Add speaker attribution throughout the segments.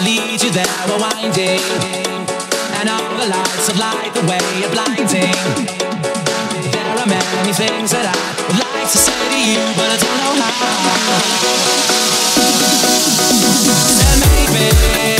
Speaker 1: will lead you there, we're winding. And all the lights of light, the way of blinding. There are many things that I would like to say to you, but I don't know how.
Speaker 2: Tell
Speaker 3: maybe.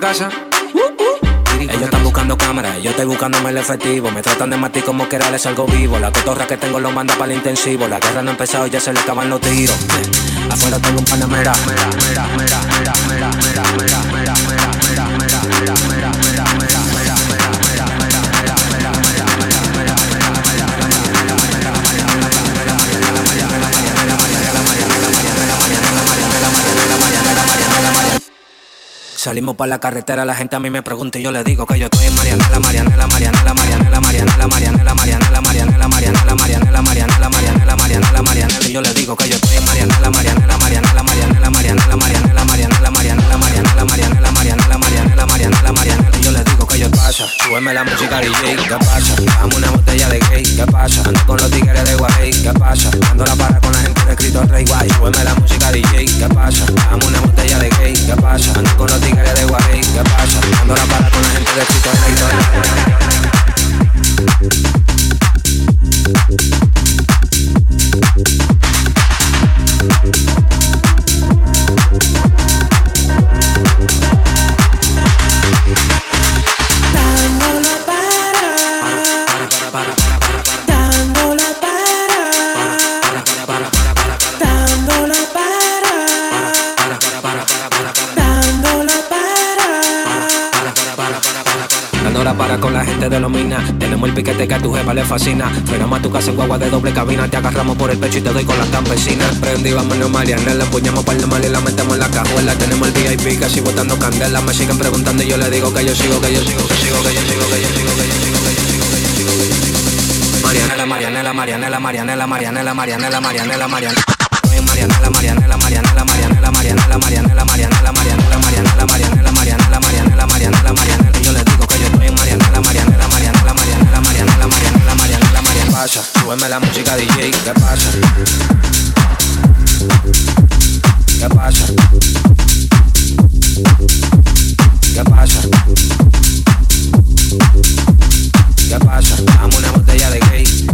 Speaker 3: Casa. Ellos están buscando cámaras, yo estoy buscándome el efectivo. Me tratan de matar como que era les algo vivo. La cotorra que tengo lo manda para el intensivo. La guerra no ha empezado, ya se le acaban los tiros. Afuera tengo un panamera. Salimos para la carretera, la gente a mí me pregunta y yo le digo que yo estoy en Marianela, Marianela, Marianela, Marianela, Marianela, Marianela, Marianela, Marianela, Marianela, Marianela, Marianela, Marianela, Marianela, Marianela, y yo le digo que yo estoy en Marianela, Marianela, Marianela, Marianela, Marianela, Marianela, Marianela, Marianela, Marianela, Marianela, Marianela, Marianela, Marianela, Marianela, y yo le digo que yo pasa, súbeme la música DJ, ¿qué pasa? Dame una botella de gay, ¿qué pasa? Ando con los tigres de Guay, ¿qué pasa? Ando la para con la gente de escrito Rey Guay, súbeme la música DJ, ¿qué pasa? Dame una botella de gay, ¿qué pasa? Ando con los tigres de Guay, ¿qué pasa? Ando la para con la gente de escrito Rey
Speaker 4: Dando
Speaker 3: Con la gente de los minas. Tenemos el piquete que a tu jefa le fascina. Frenamos a tu casa en guagua de doble cabina. Te agarramos por el pecho y te doy con las campesinas. Prendí, vámonos Mariana. Le empuñamos par de mal y la metemos en la cajuela. Tenemos el VIP casi botando candela. Me siguen preguntando y yo le digo que yo sigo, que yo sigo, que sigo, que yo sigo, que yo sigo, que yo sigo, que yo sigo, que yo sigo, que yo sigo. Marianela, Marianela, Marianela, Marianela, Marianela, Marianela, Marianela, Marianela. Marianela, Marianela, Marianela, Marianela, Marianela, Marianela, Marianela, Marianela, Marianela, Marianela, Marianela, Marianela, Marianela, Marianela. Y yo le digo Mariana, la Mariana, la Mariana, la Mariana, la Mariana, la Mariana, la Mariana, la súbeme la música DJ, ¿qué pasa? ¿Qué pasa? ¿Qué pasa? ¿Qué pasa? Dame una botella de gay.